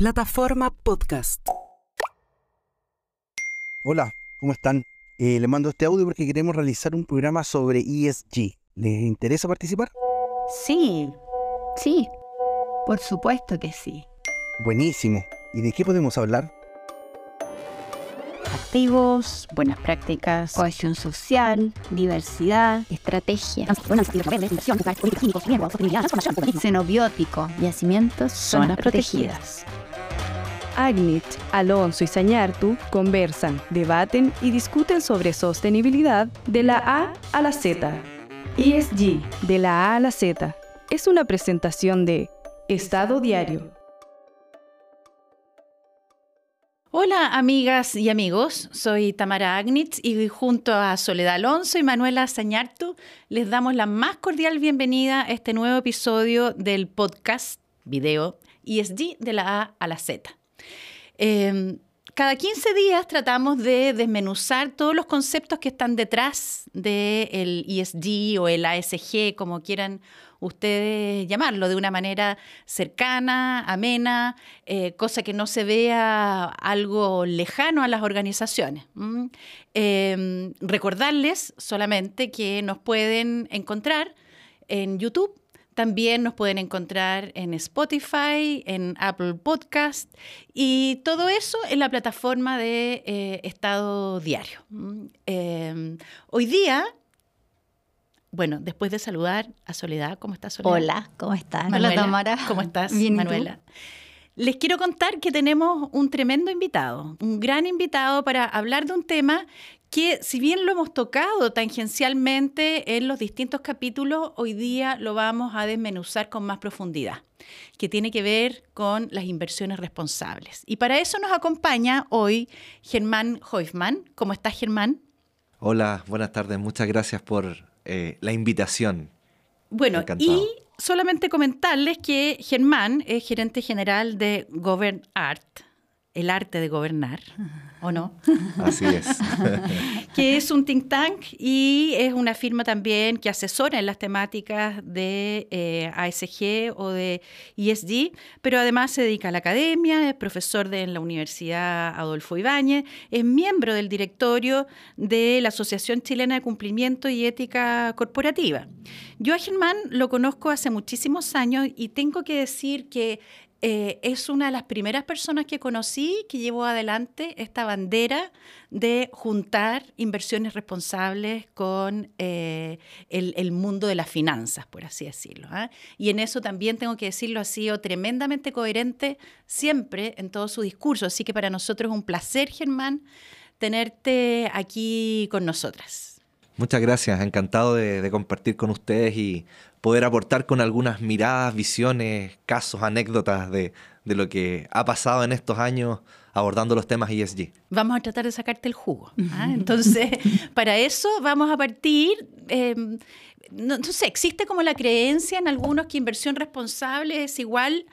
Plataforma Podcast. Hola, ¿cómo están? Eh, le mando este audio porque queremos realizar un programa sobre ESG. ¿Les interesa participar? Sí, sí, por supuesto que sí. Buenísimo. ¿Y de qué podemos hablar? Activos, buenas prácticas, cohesión social, diversidad, estrategia, xenobiótico, yacimientos, zonas protegidas. Agnit, Alonso y Sañartu conversan, debaten y discuten sobre sostenibilidad de la A a la Z. ESG, de la A a la Z, es una presentación de Estado Diario. Hola amigas y amigos, soy Tamara Agnitz y junto a Soledad Alonso y Manuela Sañartu les damos la más cordial bienvenida a este nuevo episodio del podcast video ESG de la A a la Z. Eh, cada 15 días tratamos de desmenuzar todos los conceptos que están detrás del ESG o el ASG, como quieran ustedes llamarlo, de una manera cercana, amena, eh, cosa que no se vea algo lejano a las organizaciones. Eh, recordarles solamente que nos pueden encontrar en YouTube también nos pueden encontrar en Spotify, en Apple Podcast y todo eso en la plataforma de eh, Estado Diario. Eh, hoy día, bueno, después de saludar a Soledad, ¿cómo estás Soledad? Hola, ¿cómo estás? Manuela, Hola, Tamara. ¿Cómo estás, Bien, ¿y tú? Manuela? Les quiero contar que tenemos un tremendo invitado, un gran invitado para hablar de un tema que si bien lo hemos tocado tangencialmente en los distintos capítulos, hoy día lo vamos a desmenuzar con más profundidad, que tiene que ver con las inversiones responsables. Y para eso nos acompaña hoy Germán Hoifman. ¿Cómo estás, Germán? Hola, buenas tardes. Muchas gracias por eh, la invitación. Bueno, Encantado. y solamente comentarles que Germán es gerente general de Govern Art, el arte de gobernar, ¿o no? Así es. que es un think tank y es una firma también que asesora en las temáticas de eh, ASG o de ESG, pero además se dedica a la academia, es profesor de en la Universidad Adolfo Ibáñez, es miembro del directorio de la Asociación Chilena de Cumplimiento y Ética Corporativa. Yo a Germán lo conozco hace muchísimos años y tengo que decir que eh, es una de las primeras personas que conocí que llevó adelante esta bandera de juntar inversiones responsables con eh, el, mundo de las finanzas, por así decirlo. ¿eh? Y en eso también tengo que decirlo, ha sido tremendamente coherente siempre en todo su discurso. Así que para nosotros es un placer, Germán, tenerte aquí con nosotras. Muchas gracias, encantado de, de compartir con ustedes y poder aportar con algunas miradas, visiones, casos, anécdotas de, de, lo que ha pasado en estos años abordando los temas ESG. Vamos a tratar de sacarte el jugo. ¿ah? Entonces, para eso vamos a partir, eh, no, no, sé, existe como la creencia en algunos que inversión responsable es igual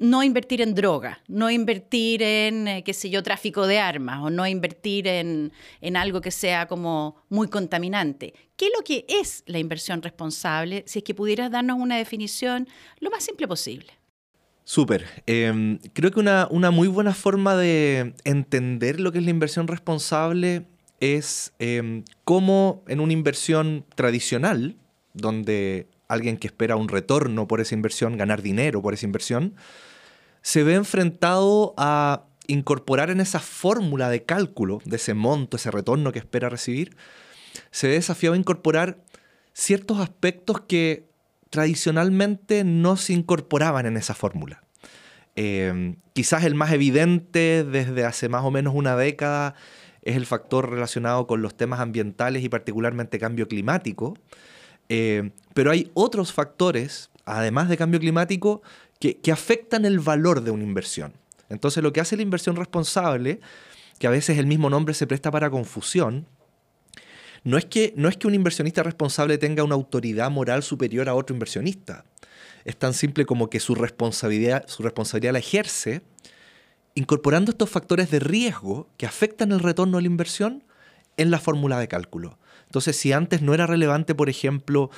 no invertir en droga, no invertir en, eh, qué sé yo, tráfico de armas o no invertir en, en, algo que sea como muy contaminante. ¿Qué es lo que es la inversión responsable? Si es que pudieras darnos una definición lo más simple posible. Súper. Eh, creo que una, una, muy buena forma de entender lo que es la inversión responsable es eh, cómo en una inversión tradicional, donde alguien que espera un retorno por esa inversión, ganar dinero por esa inversión, se ve enfrentado a incorporar en esa fórmula de cálculo de ese monto, ese retorno que espera recibir, se ve desafiado a incorporar ciertos aspectos que tradicionalmente no se incorporaban en esa fórmula. Eh, quizás el más evidente desde hace más o menos una década es el factor relacionado con los temas ambientales y particularmente cambio climático, eh, pero hay otros factores, además de cambio climático, que, afectan el valor de una inversión. Entonces lo que hace la inversión responsable, que a veces el mismo nombre se presta para confusión, no es que, no es que un inversionista responsable tenga una autoridad moral superior a otro inversionista. Es tan simple como que su responsabilidad, su responsabilidad la ejerce incorporando estos factores de riesgo que afectan el retorno a la inversión en la fórmula de cálculo. Entonces, si antes no era relevante, por ejemplo,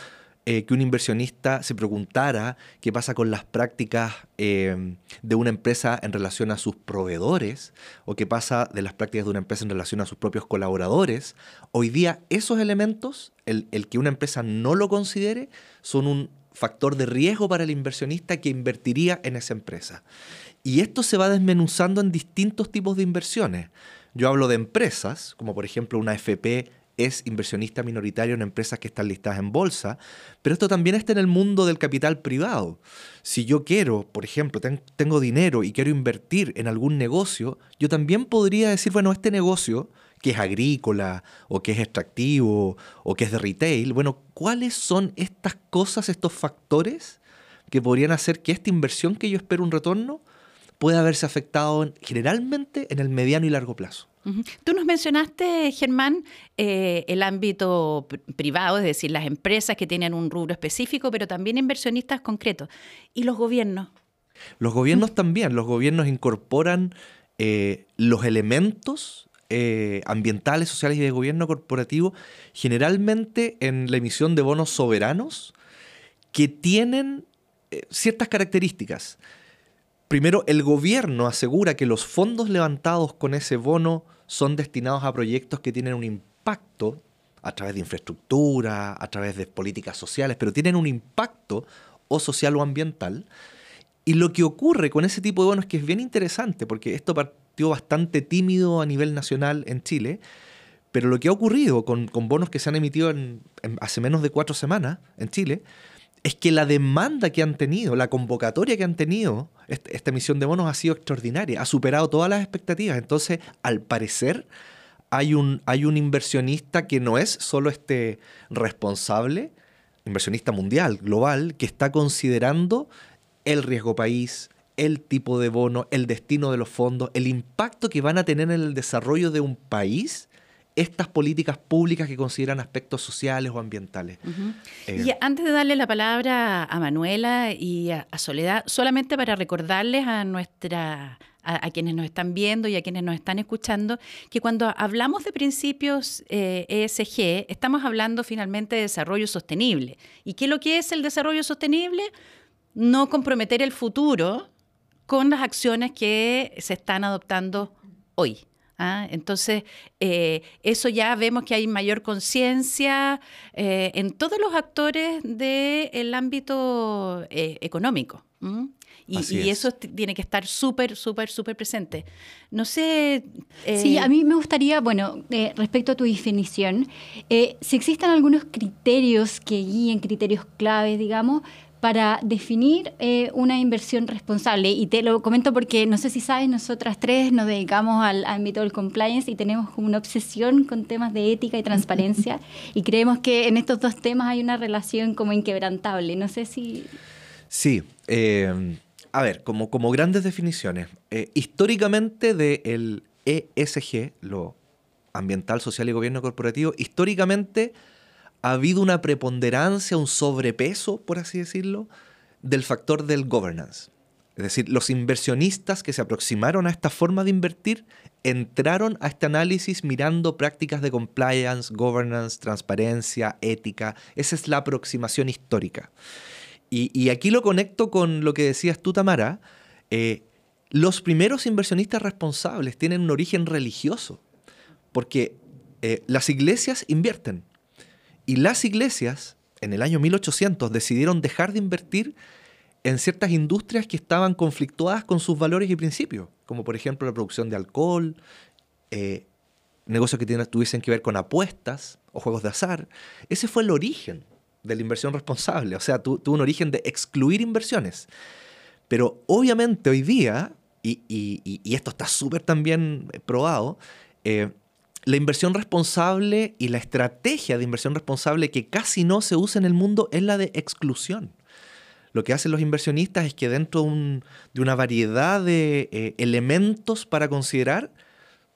eh, que un inversionista se preguntara qué pasa con las prácticas eh, de una empresa en relación a sus proveedores o qué pasa de las prácticas de una empresa en relación a sus propios colaboradores. Hoy día esos elementos, el, el que una empresa no lo considere, son un factor de riesgo para el inversionista que invertiría en esa empresa. Y esto se va desmenuzando en distintos tipos de inversiones. Yo hablo de empresas, como por ejemplo una FP es inversionista minoritario en empresas que están listadas en bolsa, pero esto también está en el mundo del capital privado. Si yo quiero, por ejemplo, tengo dinero y quiero invertir en algún negocio, yo también podría decir, bueno, este negocio que es agrícola o que es extractivo o que es de retail, bueno, ¿cuáles son estas cosas, estos factores que podrían hacer que esta inversión que yo espero un retorno pueda verse afectado generalmente en el mediano y largo plazo? Tú nos mencionaste, Germán, eh, el ámbito privado, es decir, las empresas que tienen un rubro específico, pero también inversionistas concretos. ¿Y los gobiernos? Los gobiernos también. Los gobiernos incorporan eh, los elementos eh, ambientales, sociales y de gobierno corporativo, generalmente en la emisión de bonos soberanos que tienen ciertas características. Primero, el gobierno asegura que los fondos levantados con ese bono son destinados a proyectos que tienen un impacto a través de infraestructura, a través de políticas sociales, pero tienen un impacto o social o ambiental. Y lo que ocurre con ese tipo de bonos que es bien interesante, porque esto bastante tímido a nivel nacional en Chile, pero lo que ha ocurrido con, bonos que se han emitido en, hace menos de cuatro semanas en Chile, es que la demanda que han tenido, la convocatoria que han tenido, esta emisión de bonos ha sido extraordinaria, ha superado todas las expectativas. Entonces, al parecer, hay un, hay un inversionista que no es solo este responsable, inversionista mundial, global, que está considerando el riesgo país, el tipo de bono, el destino de los fondos, el impacto que van a tener en el desarrollo de un país estas políticas públicas que consideran aspectos sociales o ambientales. Eh, y antes de darle la palabra a Manuela y a, Soledad, solamente para recordarles a nuestra a, quienes nos están viendo y a quienes nos están escuchando, que cuando hablamos de principios ESG, eh, e estamos hablando finalmente de desarrollo sostenible. ¿Y qué es lo que es el desarrollo sostenible? No comprometer el futuro con las acciones que se están adoptando hoy. ¿Ah? Entonces, eh, eso ya vemos que hay mayor conciencia eh, en todos los actores del ámbito eh, económico. Y, eso tiene que estar súper, súper, súper presente. No sé... Sí, a mí me gustaría, bueno, respecto a tu definición, si existen algunos criterios que guíen, criterios claves, digamos, para definir eh, una inversión responsable. Y te lo comento porque, no sé si sabes, nosotras tres nos dedicamos al ámbito del compliance y tenemos como una obsesión con temas de ética y transparencia y creemos que en estos dos temas hay una relación como inquebrantable. No sé si... Sí. Eh, a ver, como, como grandes definiciones. Eh, históricamente del ESG, lo ambiental, social y gobierno corporativo, históricamente ha habido una preponderancia, un sobrepeso, por así decirlo, del factor del governance. Es decir, los inversionistas que se aproximaron a esta forma de invertir entraron a este análisis mirando prácticas de compliance, governance, transparencia, ética. Esa es la aproximación histórica. Y, aquí lo conecto con lo que decías tú, Tamara. Eh, los primeros inversionistas responsables tienen un origen religioso, porque eh, las iglesias invierten. Y las iglesias, en el año 1800, decidieron dejar de invertir en ciertas industrias que estaban conflictuadas con sus valores y principios, como por ejemplo la producción de alcohol, eh, negocios que tuviesen que ver con apuestas o juegos de azar. Ese fue el origen de la inversión responsable, o sea, tuvo un origen de excluir inversiones. Pero obviamente hoy día, y, esto está súper también probado, eh, la inversión responsable y la estrategia de inversión responsable que casi no se usa en el mundo es la de exclusión. Lo que hacen los inversionistas es que dentro de, una variedad de eh, elementos para considerar,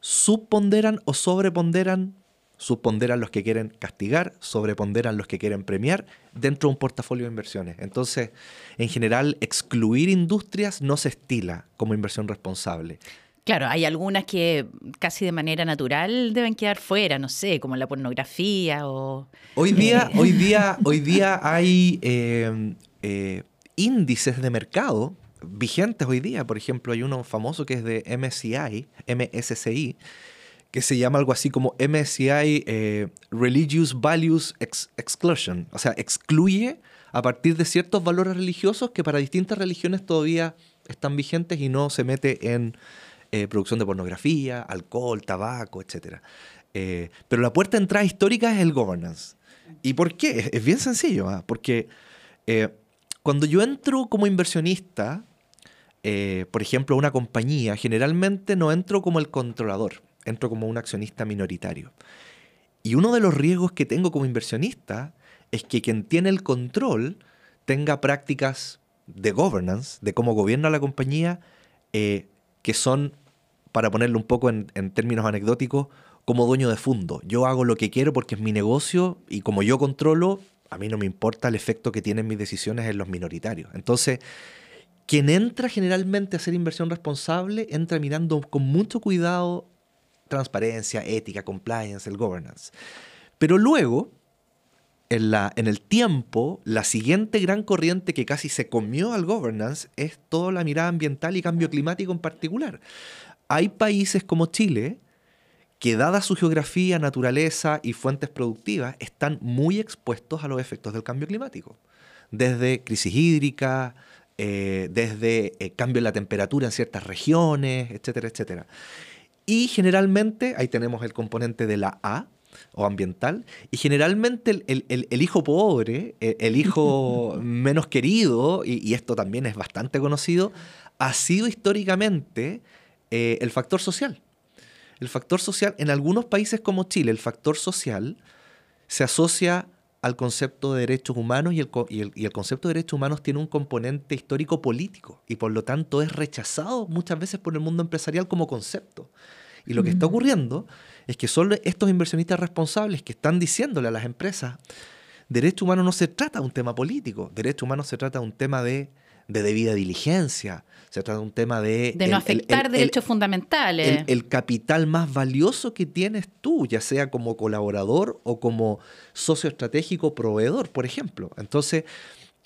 subponderan o sobreponderan, subponderan los que quieren castigar, sobreponderan los que quieren premiar dentro de un portafolio de inversiones. Entonces, en general, excluir industrias no se estila como inversión responsable. Claro, hay algunas que casi de manera natural deben quedar fuera, no sé, como la pornografía o... Hoy día, hoy día, hoy día hay eh, eh, índices de mercado vigentes hoy día. Por ejemplo, hay uno famoso que es de MSCI, MSCI, que se llama algo así como MSCI eh, Religious Values Exclusion. O sea, excluye a partir de ciertos valores religiosos que para distintas religiones todavía están vigentes y no se mete en eh, producción de pornografía, alcohol, tabaco, etc. Eh, pero la puerta de entrada histórica es el governance. ¿Y por qué? Es, bien sencillo, ¿ah? porque eh, cuando yo entro como inversionista, por ejemplo, a una compañía, generalmente no entro como el controlador, entro como un accionista minoritario. Y uno de los riesgos que tengo como inversionista es que quien tiene el control tenga prácticas de governance, de cómo gobierna la compañía, que son para ponerlo un poco en, términos anecdóticos, como dueño de fondo. Yo hago lo que quiero porque es mi negocio y como yo controlo, a mí no me importa el efecto que tienen mis decisiones en los minoritarios. Entonces, quien entra generalmente a hacer inversión responsable, entra mirando con mucho cuidado transparencia, ética, compliance, el governance. Pero luego, en, la, en el tiempo, la siguiente gran corriente que casi se comió al governance es toda la mirada ambiental y cambio climático en particular hay países como Chile que dada su geografía, naturaleza y fuentes productivas, están muy expuestos a los efectos del cambio climático. Desde crisis hídrica, eh, desde eh, cambio en la temperatura en ciertas regiones, etcétera, etcétera. Y generalmente, ahí tenemos el componente de la A, o ambiental, y generalmente el, hijo pobre, el, hijo menos querido, y, esto también es bastante conocido, ha sido históricamente eh, el factor social. El factor social, en algunos países como Chile, el factor social se asocia al concepto de derechos humanos y el, y el, concepto de derechos humanos tiene un componente histórico político y por lo tanto es rechazado muchas veces por el mundo empresarial como concepto. Y lo que está ocurriendo es que son estos inversionistas responsables que están diciéndole a las empresas, derecho humano no se trata de un tema político, derecho humano se trata de un tema de de debida diligencia. Se trata de un tema de... De no afectar derechos fundamentales. El, capital más valioso que tienes tú, ya sea como colaborador o como socio estratégico proveedor, por ejemplo. Entonces,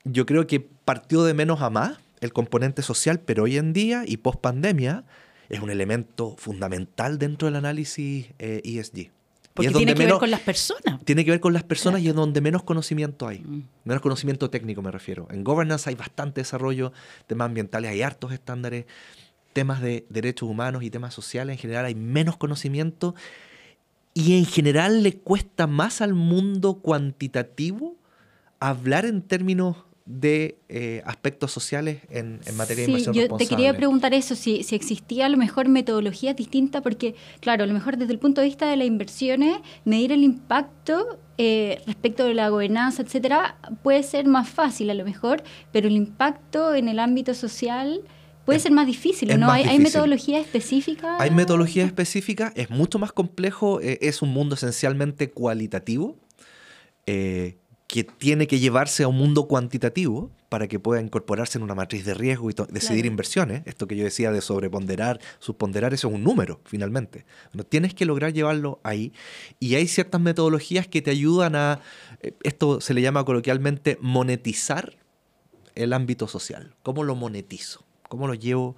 yo creo que partió de menos a más el componente social, pero hoy en día y post pandemia es un elemento fundamental dentro del análisis ESG. Eh, e porque tiene que ver con las personas. Tiene que ver con las personas y es donde menos conocimiento hay. Mm. Menos conocimiento técnico me refiero. En governance hay bastante desarrollo, temas ambientales hay hartos estándares, temas de derechos humanos y temas sociales en general hay menos conocimiento y en general le cuesta más al mundo cuantitativo hablar en términos de eh, aspectos sociales en, materia de inversión yo te quería preguntar eso, si, si existía a lo mejor metodología distinta, porque claro, a lo mejor desde el punto de vista de las inversiones, medir el impacto eh, respecto de la gobernanza, etcétera, puede ser más fácil a lo mejor, pero el impacto en el ámbito social puede ser más difícil, ¿no? ¿Hay, ¿Hay, metodología específica? Hay metodología específica, es mucho más complejo, eh, es un mundo esencialmente cualitativo. Eh, que tiene que llevarse a un mundo cuantitativo para que pueda incorporarse en una matriz de riesgo y decidir inversiones. Esto que yo decía de sobreponderar, subponderar, eso es un número, finalmente. No tienes que lograr llevarlo ahí. Y hay ciertas metodologías que te ayudan a, eh, esto se le llama coloquialmente, monetizar el ámbito social. ¿Cómo lo monetizo? ¿Cómo lo llevo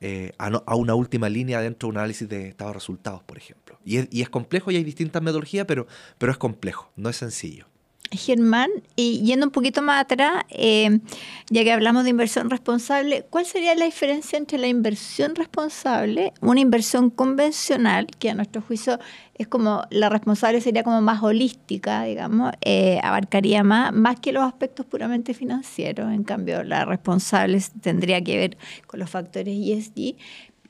eh, a, una última línea dentro de un análisis de estado de resultados, por ejemplo? Y es, y es complejo y hay distintas metodologías, pero, pero es complejo, no es sencillo. Germán, y yendo un poquito más atrás, eh, ya que hablamos de inversión responsable, ¿cuál sería la diferencia entre la inversión responsable, una inversión convencional, que a nuestro juicio es como la responsable sería como más holística, digamos, eh, abarcaría más, más que los aspectos puramente financieros, en cambio la responsable tendría que ver con los factores ESG,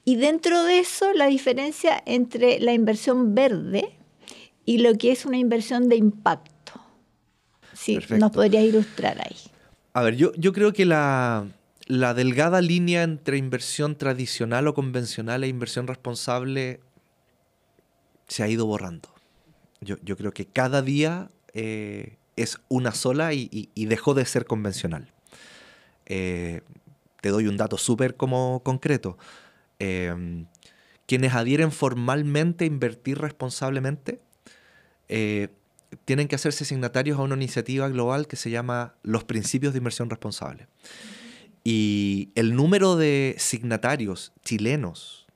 y dentro de eso la diferencia entre la inversión verde y lo que es una inversión de impacto. Sí, nos podría ilustrar ahí. A ver, yo, yo creo que la, delgada línea entre inversión tradicional o convencional e inversión responsable se ha ido borrando. Yo, creo que cada día eh, es una sola y, dejó de ser convencional. Eh, te doy un dato súper como concreto. Eh, quienes adhieren formalmente a invertir responsablemente eh, tienen que hacerse signatarios a una iniciativa global que se llama Los Principios de Inversión Responsable. Y el número de signatarios chilenos,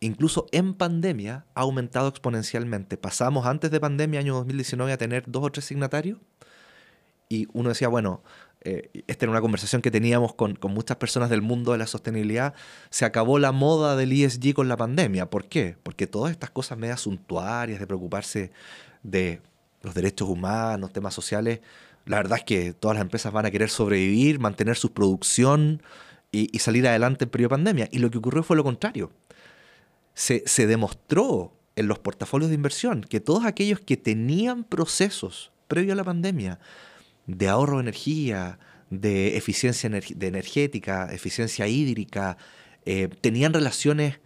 incluso en pandemia, ha aumentado exponencialmente. Pasamos antes de pandemia, año 2019, a tener dos o tres signatarios. Y uno decía, bueno, eh, esta era una conversación que teníamos con, con, muchas personas del mundo de la sostenibilidad, se acabó la moda del ESG con la pandemia. ¿Por qué? Porque todas estas cosas medias suntuarias de preocuparse de los derechos humanos, temas sociales, la verdad es que todas las empresas van a querer sobrevivir, mantener su producción y, salir adelante en periodo de pandemia. Y lo que ocurrió fue lo contrario. Se, se demostró en los portafolios de inversión que todos aquellos que tenían procesos previo a la pandemia de ahorro de energía, de eficiencia de energética, eficiencia hídrica, eh, tenían relaciones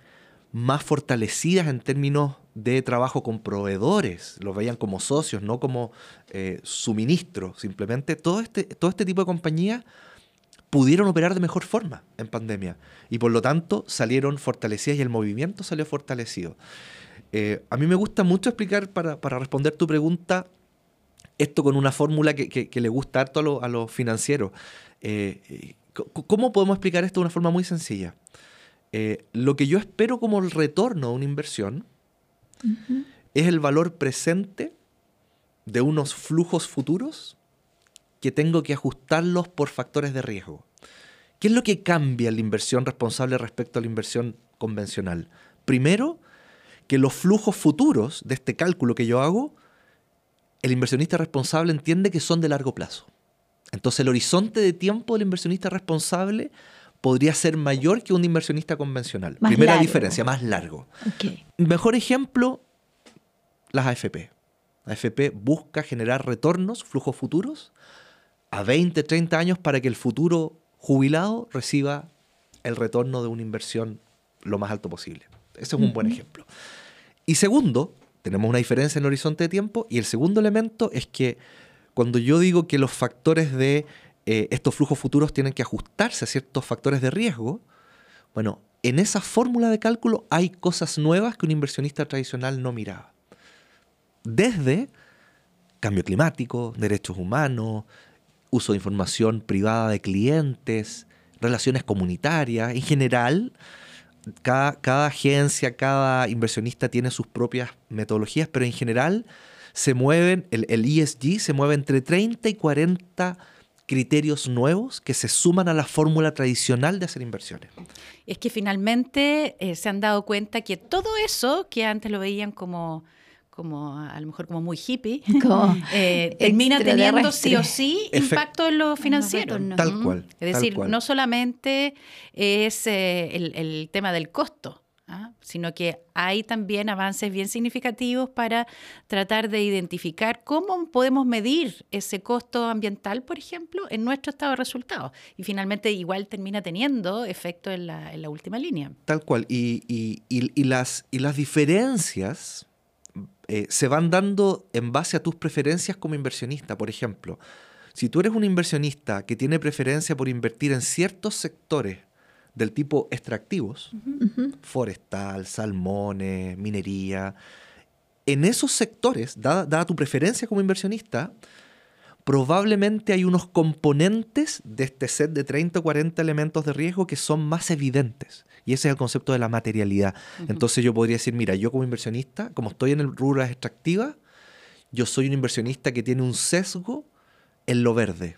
más fortalecidas en términos de trabajo con proveedores, los veían como socios, no como eh, suministros, simplemente todo este, todo este tipo de compañías pudieron operar de mejor forma en pandemia y por lo tanto salieron fortalecidas y el movimiento salió fortalecido. Eh, a mí me gusta mucho explicar para, para, responder tu pregunta esto con una fórmula que, que, le gusta harto a, los financieros. Eh, ¿Cómo podemos explicar esto de una forma muy sencilla? lo que yo espero como el retorno a una inversión es el valor presente de unos flujos futuros que tengo que ajustarlos por factores de riesgo. ¿Qué es lo que cambia la inversión responsable respecto a la inversión convencional? Primero, que los flujos futuros de este cálculo que yo hago, el inversionista responsable entiende que son de largo plazo. Entonces el horizonte de tiempo del inversionista responsable podría ser mayor que un inversionista convencional. Primera diferencia, más largo. Mejor ejemplo, las AFP. La AFP busca generar retornos, flujos futuros, a 20, 30 años para que el futuro jubilado reciba el retorno de una inversión lo más alto posible. Ese es un buen ejemplo. Y segundo, tenemos una diferencia en el horizonte de tiempo y el segundo elemento es que cuando yo digo que los factores de eh, estos flujos futuros tienen que ajustarse a ciertos factores de riesgo, bueno, en esa fórmula de cálculo hay cosas nuevas que un inversionista tradicional no miraba. Desde cambio climático, derechos humanos, uso de información privada de clientes, relaciones comunitarias, en general, cada, agencia, cada inversionista tiene sus propias metodologías, pero en general se mueven, el, el ESG se mueve entre 30 y 40 criterios nuevos que se suman a la fórmula tradicional de hacer inversiones. Es que finalmente eh, se han dado cuenta que todo eso que antes lo veían como como a lo mejor como muy hippie, eh, termina teniendo sí o sí impacto en lo financiero. Tal cual. Es decir, no solamente es eh, el, el, tema del costo, ¿ah? sino que hay también avances bien significativos para tratar de identificar cómo podemos medir ese costo ambiental, por ejemplo, en nuestro estado de resultados. Y finalmente igual termina teniendo efecto en la, en la última línea. Tal cual. Y, y, las, y las diferencias eh, se van dando en base a tus preferencias como inversionista. Por ejemplo, si tú eres un inversionista que tiene preferencia por invertir en ciertos sectores, del tipo extractivos, forestal, salmones, minería, en esos sectores, dada, tu preferencia como inversionista, probablemente hay unos componentes de este set de 30 o 40 elementos de riesgo que son más evidentes. Y ese es el concepto de la materialidad. Entonces yo podría decir, mira, yo como inversionista, como estoy en el rubro extractiva, yo soy un inversionista que tiene un sesgo en lo verde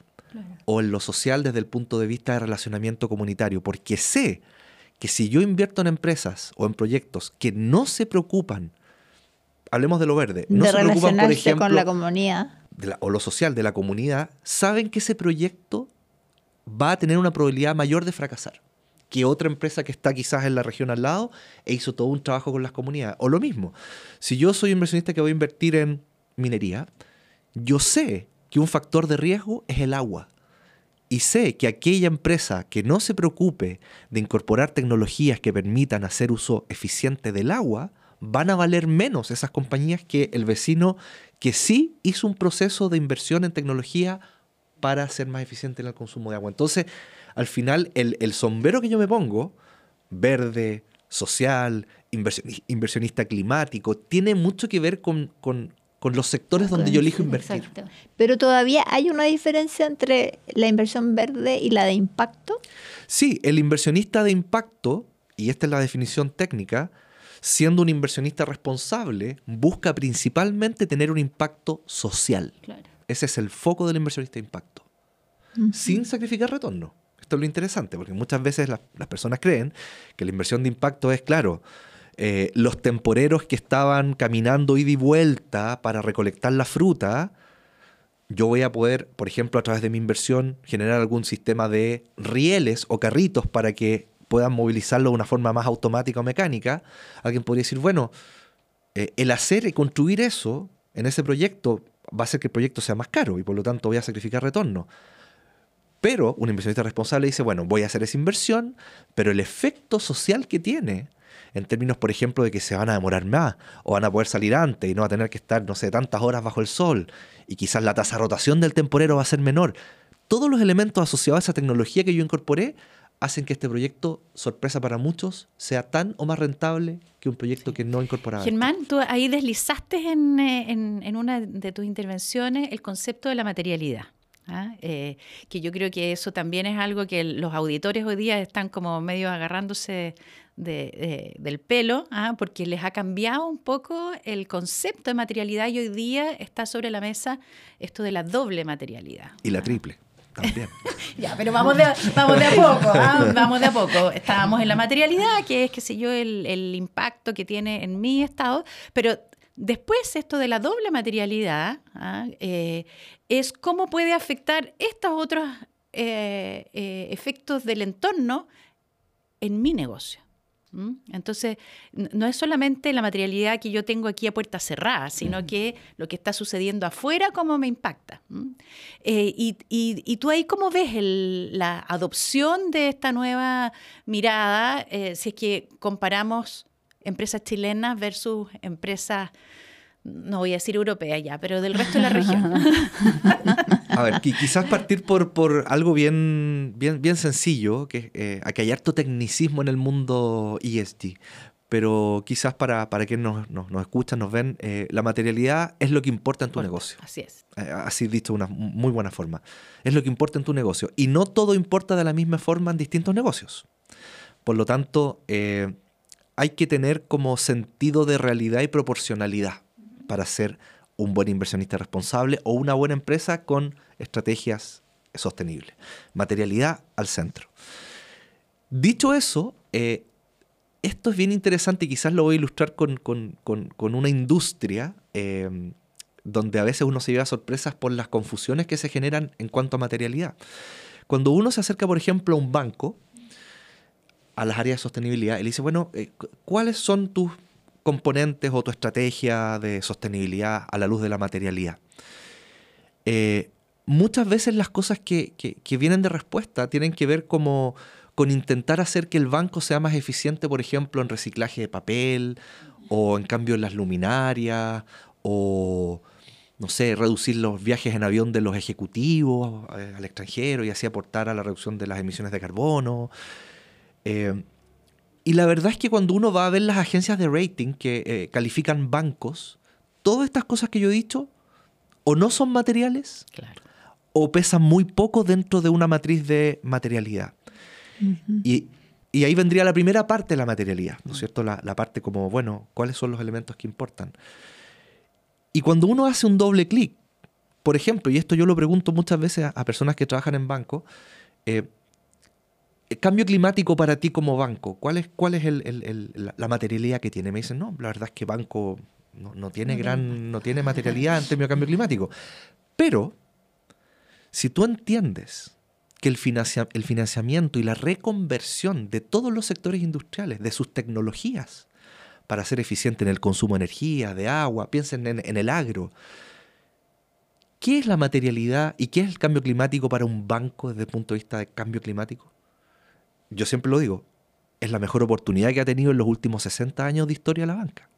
o en lo social desde el punto de vista de relacionamiento comunitario, porque sé que si yo invierto en empresas o en proyectos que no se preocupan, hablemos de lo verde, no se preocupan, por ejemplo, con la comunidad. o lo social de la comunidad, saben que ese proyecto va a tener una probabilidad mayor de fracasar que otra empresa que está quizás en la región al lado e hizo todo un trabajo con las comunidades. O lo mismo, si yo soy inversionista que voy a invertir en minería, yo sé que un factor de riesgo es el agua. Y sé que aquella empresa que no se preocupe de incorporar tecnologías que permitan hacer uso eficiente del agua, van a valer menos esas compañías que el vecino que sí hizo un proceso de inversión en tecnología para ser más eficiente en el consumo de agua. Entonces, al final, el, sombrero que yo me pongo, verde, social, inversioni- inversionista climático, tiene mucho que ver con- con los sectores donde yo elijo invertir. Exacto. Pero todavía hay una diferencia entre la inversión verde y la de impacto. Sí, el inversionista de impacto, y esta es la definición técnica, siendo un inversionista responsable, busca principalmente tener un impacto social. Claro. Ese es el foco del inversionista de impacto. Sin sacrificar retorno. Esto es lo interesante, porque muchas veces las, las personas creen que la inversión de impacto es, claro, eh, los temporeros que estaban caminando ida y vuelta para recolectar la fruta, yo voy a poder, por ejemplo, a través de mi inversión, generar algún sistema de rieles o carritos para que puedan movilizarlo de una forma más automática o mecánica. Alguien podría decir, bueno, eh, el hacer y construir eso en ese proyecto va a hacer que el proyecto sea más caro y por lo tanto voy a sacrificar retorno. Pero un inversionista responsable dice, bueno, voy a hacer esa inversión, pero el efecto social que tiene, en términos, por ejemplo, de que se van a demorar más o van a poder salir antes y no va a tener que estar, no sé, tantas horas bajo el sol y quizás la tasa de rotación del temporero va a ser menor. Todos los elementos asociados a esa tecnología que yo incorporé hacen que este proyecto, sorpresa para muchos, sea tan o más rentable que un proyecto que no incorporaba. esto. Germán, tú ahí deslizaste en, eh, en- en una de tus intervenciones el concepto de la materialidad. ¿ah? Eh, que yo creo que eso también es algo que los auditores hoy día están como medio agarrándose de- de- del pelo, ¿ah? porque les ha cambiado un poco el concepto de materialidad y hoy día está sobre la mesa esto de la doble materialidad. Y la triple, también. Ya, pero vamos de, vamos de a poco, ¿ah? vamos de a poco. Estábamos en la materialidad, que es, qué sé yo, el, el impacto que tiene en mi estado, pero después esto de la doble materialidad ¿ah? Eh, es cómo puede afectar estos otros eh, eh, efectos del entorno en mi negocio. Entonces, no es solamente la materialidad que yo tengo aquí a puerta cerrada, sino que lo que está sucediendo afuera, cómo me impacta. Eh, y, y- y tú ahí cómo ves el- la adopción de esta nueva mirada, eh, si es que comparamos empresas chilenas versus empresas, no voy a decir europeas ya, pero del resto de la región. A ver, qui- quizás partir por, por algo bien, bien, bien sencillo, que eh, aquí hay harto tecnicismo en el mundo ESG, pero quizás para, para quienes nos, nos, nos escuchan, nos ven, eh, la materialidad es lo que importa en tu negocio. Así es. Eh, así dicho de una muy buena forma. Es lo que importa en tu negocio. Y no todo importa de la misma forma en distintos negocios. Por lo tanto, eh, hay que tener como sentido de realidad y proporcionalidad para ser un buen inversionista responsable o una buena empresa con estrategias sostenibles. Materialidad al centro. Dicho eso, eh, esto es bien interesante y quizás lo voy a ilustrar con, con- con- una industria eh, donde a veces uno se lleva sorpresas por las confusiones que se generan en cuanto a materialidad. Cuando uno se acerca, por ejemplo, a un banco, a las áreas de sostenibilidad, él dice, bueno, eh, cu- ¿cuáles son tus componentes o tu estrategia de sostenibilidad a la luz de la materialidad? Eh, muchas veces las cosas que, vienen de respuesta tienen que ver como con intentar hacer que el banco sea más eficiente, por ejemplo, en reciclaje de papel o en cambio en las luminarias o, no sé, reducir los viajes en avión de los ejecutivos eh, al extranjero y así aportar a la reducción de las emisiones de carbono. Eh, y la verdad es que cuando uno va a ver las agencias de rating que eh, califican bancos, todas estas cosas que yo he dicho o no son materiales Claro. o pesan muy poco dentro de una matriz de materialidad. y, y ahí vendría la primera parte de la materialidad, ¿no es cierto? La, la parte como, bueno, ¿cuáles son los elementos que importan? Y cuando uno hace un doble clic, por ejemplo, y esto yo lo pregunto muchas veces a, a personas que trabajan en banco, eh, cambio climático para ti como banco, ¿cuál es, cuál es el- el- el- la, materialidad que tiene? Me dicen, no, la verdad es que banco no, no tiene gran, no tiene materialidad en términos de cambio climático. Pero, si tú entiendes que el, financia- el financiamiento y la reconversión de todos los sectores industriales, de sus tecnologías, para ser eficiente en el consumo de energía, de agua, piensen en, en el agro. ¿Qué es la materialidad y qué es el cambio climático para un banco desde el punto de vista de cambio climático? Yo siempre lo digo, es la mejor oportunidad que ha tenido en los últimos 60 años de historia la banca.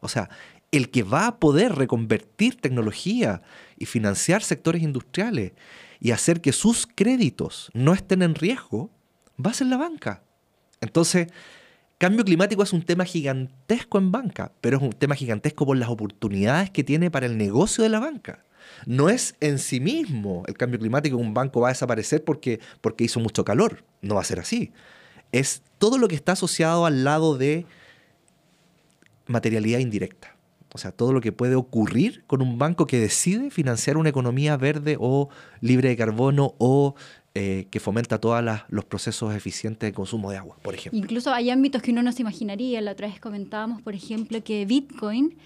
O sea, el que va a poder reconvertir tecnología y financiar sectores industriales y hacer que sus créditos no estén en riesgo, va a ser la banca. Entonces, cambio climático es un tema gigantesco en banca, pero es un tema gigantesco por las oportunidades que tiene para el negocio de la banca. No es en sí mismo el cambio climático, un banco va a desaparecer porque, porque hizo mucho calor. No va a ser así. Es todo lo que está asociado al lado de materialidad indirecta. O sea, todo lo que puede ocurrir con un banco que decide financiar una economía verde o libre de carbono o eh, que fomenta todos los procesos eficientes de consumo de agua, por ejemplo. Incluso hay ámbitos que uno no se imaginaría. La otra vez comentábamos, por ejemplo, que Bitcoin,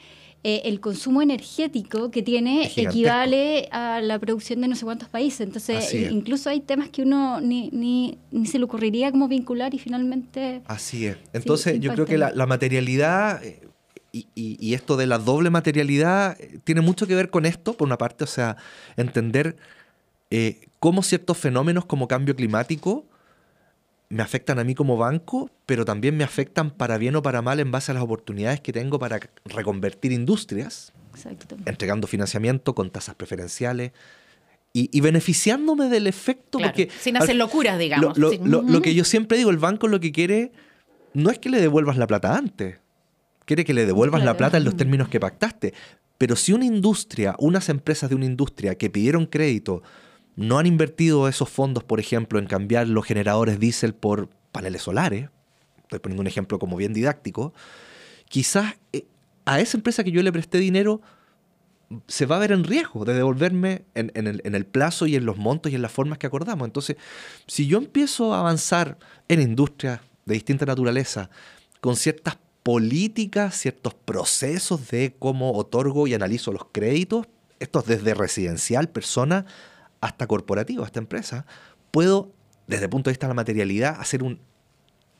eh, el consumo energético que tiene equivale a la producción de no sé cuántos países. Entonces, incluso hay temas que uno ni, ni, ni, se le ocurriría como vincular y finalmente... Así es. Entonces, yo creo que la, la materialidad eh, y, esto de la doble materialidad eh, tiene mucho que ver con esto, por una parte, o sea, entender eh, cómo ciertos fenómenos como cambio climático me afectan a mí como banco, pero también me afectan para bien o para mal en base a las oportunidades que tengo para reconvertir industrias, entregando financiamiento con tasas preferenciales y, beneficiándome del efecto. porque, sin hacer locuras, digamos. lo que yo siempre digo, el banco lo que quiere no es que le devuelvas la plata antes quiere que le devuelvas la plata en los términos que pactaste. Pero si una industria, unas empresas de una industria que pidieron crédito, no han invertido esos fondos, por ejemplo, en cambiar los generadores diésel por paneles solares, estoy poniendo un ejemplo como bien didáctico, quizás eh, a esa empresa que yo le presté dinero se va a ver en riesgo de devolverme en, el, en, el, plazo y en los montos y en las formas que acordamos. Entonces, si yo empiezo a avanzar en industrias de distinta naturaleza con ciertas políticas, ciertos procesos de cómo otorgo y analizo los créditos, estos desde residencial, persona, hasta corporativo, hasta empresa, puedo, desde el punto de vista de la materialidad, hacer un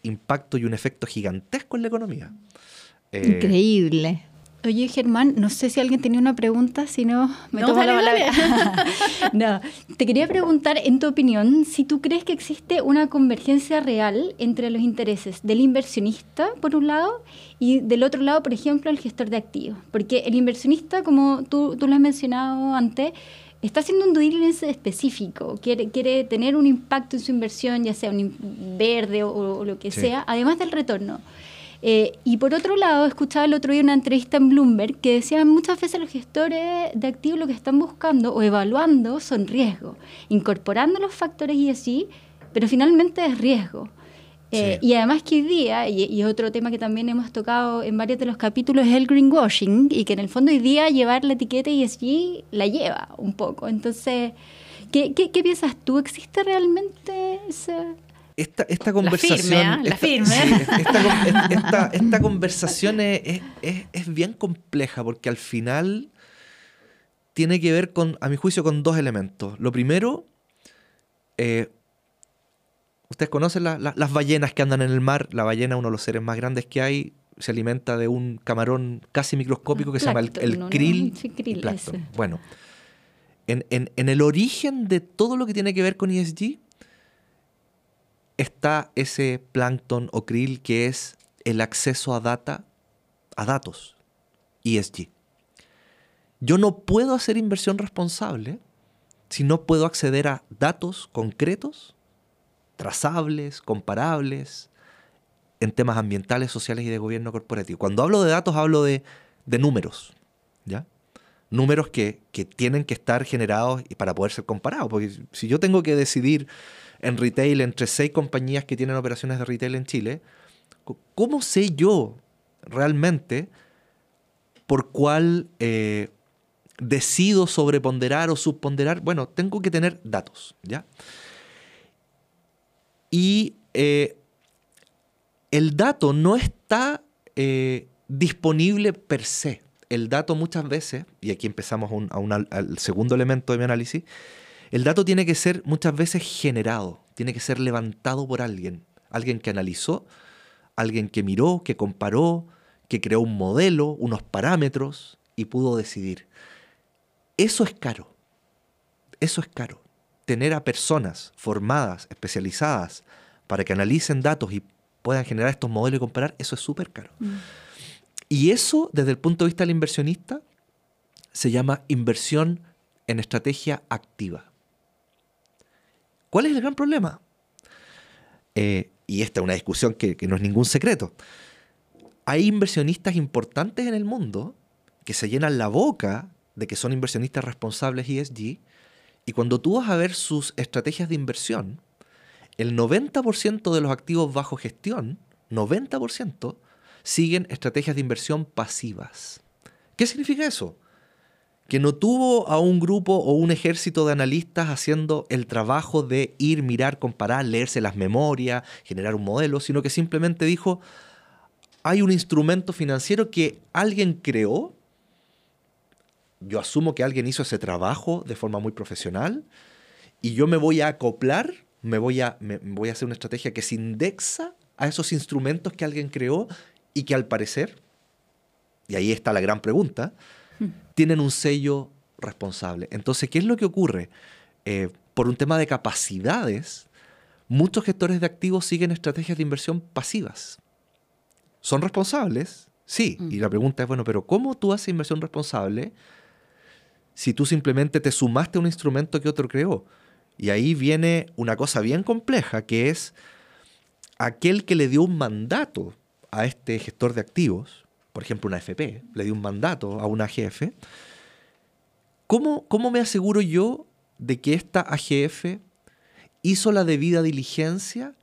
impacto y un efecto gigantesco en la economía. Eh, Increíble. Oye, Germán, no sé si alguien tenía una pregunta, si no, me tomo la palabra. no, te quería preguntar, en tu opinión, si tú crees que existe una convergencia real entre los intereses del inversionista, por un lado, y del otro lado, por ejemplo, el gestor de activos. Porque el inversionista, como tú, tú lo has mencionado antes, está haciendo un due diligence específico, quiere, quiere tener un impacto en su inversión, ya sea un verde o, lo que sea, además del retorno. Eh, y por otro lado, escuchaba el otro día una entrevista en Bloomberg que decían muchas veces los gestores de activos lo que están buscando o evaluando son riesgos, incorporando los factores y así, pero finalmente es riesgo. Eh, y además que hoy día, y, otro tema que también hemos tocado en varios de los capítulos, es el greenwashing, y que en el fondo hoy día llevar la etiqueta ESG la lleva un poco. Entonces, ¿qué, qué, qué piensas tú? ¿Existe realmente esa esta, esta conversación. La firme, esta, conversación es, bien compleja porque al final tiene que ver con, a mi juicio, con dos elementos. Lo primero, eh, ustedes conocen las ballenas que andan en el mar. La ballena, uno de los seres más grandes que hay, se alimenta de un camarón casi microscópico que se llama el, krill. bueno, en, en el origen de todo lo que tiene que ver con ESG está ese plancton o krill que es el acceso a data, a datos, ESG. Yo no puedo hacer inversión responsable si no puedo acceder a datos concretos, trazables, comparables, en temas ambientales, sociales y de gobierno corporativo. Cuando hablo de datos hablo de, números, ¿ya? Números que, que, tienen que estar generados para poder ser comparados. Porque si yo tengo que decidir en retail entre seis compañías que tienen operaciones de retail en Chile, ¿cómo sé yo realmente por cuál eh, decido sobreponderar o subponderar? Bueno, tengo que tener datos, ¿ya? Y eh, el dato no está eh, disponible per se. El dato muchas veces, y aquí empezamos al segundo elemento de mi análisis, el dato tiene que ser muchas veces generado, tiene que ser levantado por alguien, alguien que analizó, alguien que miró, que comparó, que creó un modelo, unos parámetros y pudo decidir. Eso es caro, eso es caro. Tener a personas formadas, especializadas, para que analicen datos y puedan generar estos modelos y comparar, eso es súper caro. Mm. Y eso, desde el punto de vista del inversionista, se llama inversión en estrategia activa. ¿Cuál es el gran problema? Eh, y esta es una discusión que, que no es ningún secreto, hay inversionistas importantes en el mundo que se llenan la boca de que son inversionistas responsables ESG, y cuando tú vas a ver sus estrategias de inversión, el 90% de los activos bajo gestión, 90%, siguen estrategias de inversión pasivas. ¿Qué significa eso? Que no tuvo a un grupo o un ejército de analistas haciendo el trabajo de ir, mirar, comparar, leerse las memorias, generar un modelo, sino que simplemente dijo, hay un instrumento financiero que alguien creó, yo asumo que alguien hizo ese trabajo de forma muy profesional, y yo me voy a acoplar, me voy a, me voy a hacer una estrategia que se indexa a esos instrumentos que alguien creó y que al parecer, y ahí está la gran pregunta, tienen un sello responsable. Entonces, ¿qué es lo que ocurre? Eh, por un tema de capacidades, muchos gestores de activos siguen estrategias de inversión pasivas. ¿Son responsables? Sí. Y la pregunta es, bueno, pero ¿cómo tú haces inversión responsable si tú simplemente te sumaste a un instrumento que otro creó? Y ahí viene una cosa bien compleja, que es aquel que le dio un mandato a este gestor de activos, por ejemplo una FP, le dio un mandato a una AGF, ¿cómo, cómo me aseguro yo de que esta AGF hizo la debida diligencia,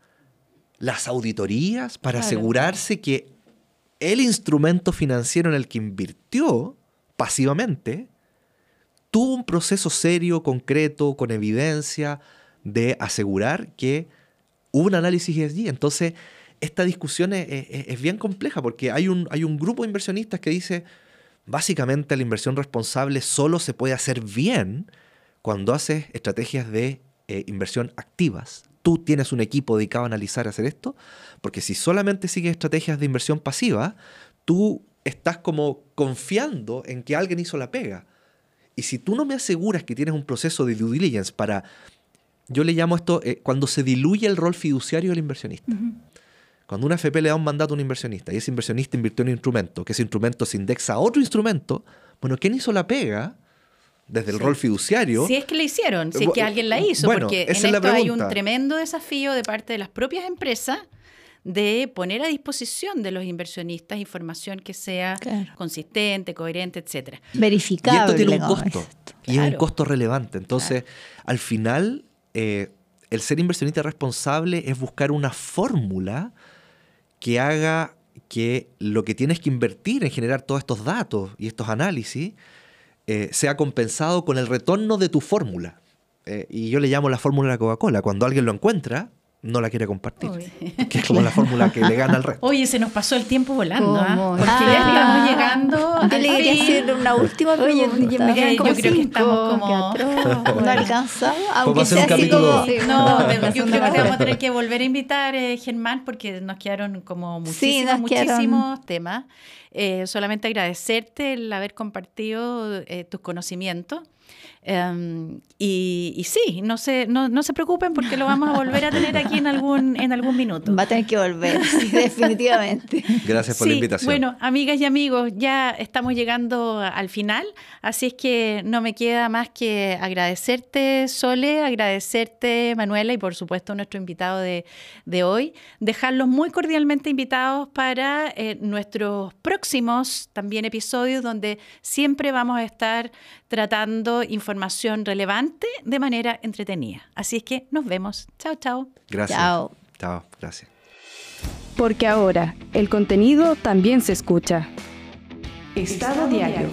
las auditorías, para Claro. asegurarse que el instrumento financiero en el que invirtió pasivamente tuvo un proceso serio, concreto, con evidencia, de asegurar que hubo un análisis ESG. Entonces, esta discusión es, bien compleja porque hay un, hay un grupo de inversionistas que dice, básicamente la inversión responsable solo se puede hacer bien cuando haces estrategias de eh, inversión activas. Tú tienes un equipo dedicado a analizar, a hacer esto, porque si solamente sigues estrategias de inversión pasiva, tú estás como confiando en que alguien hizo la pega. Y si tú no me aseguras que tienes un proceso de due diligence para, yo le llamo esto, eh, cuando se diluye el rol fiduciario del inversionista. Cuando una FP le da un mandato a un inversionista y ese inversionista invirtió en un instrumento, que ese instrumento se indexa a otro instrumento, bueno, ¿quién hizo la pega desde el rol fiduciario? Si es que la hicieron, si es que alguien la hizo, bueno, porque en esto hay un tremendo desafío de parte de las propias empresas de poner a disposición de los inversionistas información que sea Claro. consistente, coherente, etcétera. Y Verificable. esto tiene un costo. esto. Y es un costo relevante. Entonces, al final, eh, el ser inversionista responsable es buscar una fórmula que haga que lo que tienes que invertir en generar todos estos datos y estos análisis eh, sea compensado con el retorno de tu fórmula. Eh, y yo le llamo la fórmula de la Coca-Cola. Cuando alguien lo encuentra, no la quiere compartir. Uy. Que es como la fórmula que le gana al resto. Oye, se nos pasó el tiempo volando, ¿ah? Porque Ah. ya estamos llegando Yo le quería hacer una última Oye, pregunta. me quedan como yo creo que cinco, estamos como-. No alcanzamos, aunque hacer sea un así capítulo como... dos. Sí, No, yo creo que te vamos a tener que volver a invitar, eh, Germán, porque nos quedaron como Sí, muchísimos, nos quedaron- muchísimos temas. Eh, solamente agradecerte el haber compartido eh, tus conocimientos. Em, y, y sí, no se, no, no se preocupen porque lo vamos a volver a tener aquí en algún, en algún minuto. Va a tener que volver, sí, definitivamente. Gracias por la invitación. Bueno, amigas y amigos, ya estamos llegando al final, así es que no me queda más que agradecerte, Sole, agradecerte, Manuela, y por supuesto a nuestro invitado de, de hoy. Dejarlos muy cordialmente invitados para eh, nuestros próximos también episodios, donde siempre vamos a estar tratando información relevante de manera entretenida. Así es que nos vemos. Chao, chao. Gracias. Chao. Chao, gracias. Porque ahora el contenido también se escucha. Estado diario.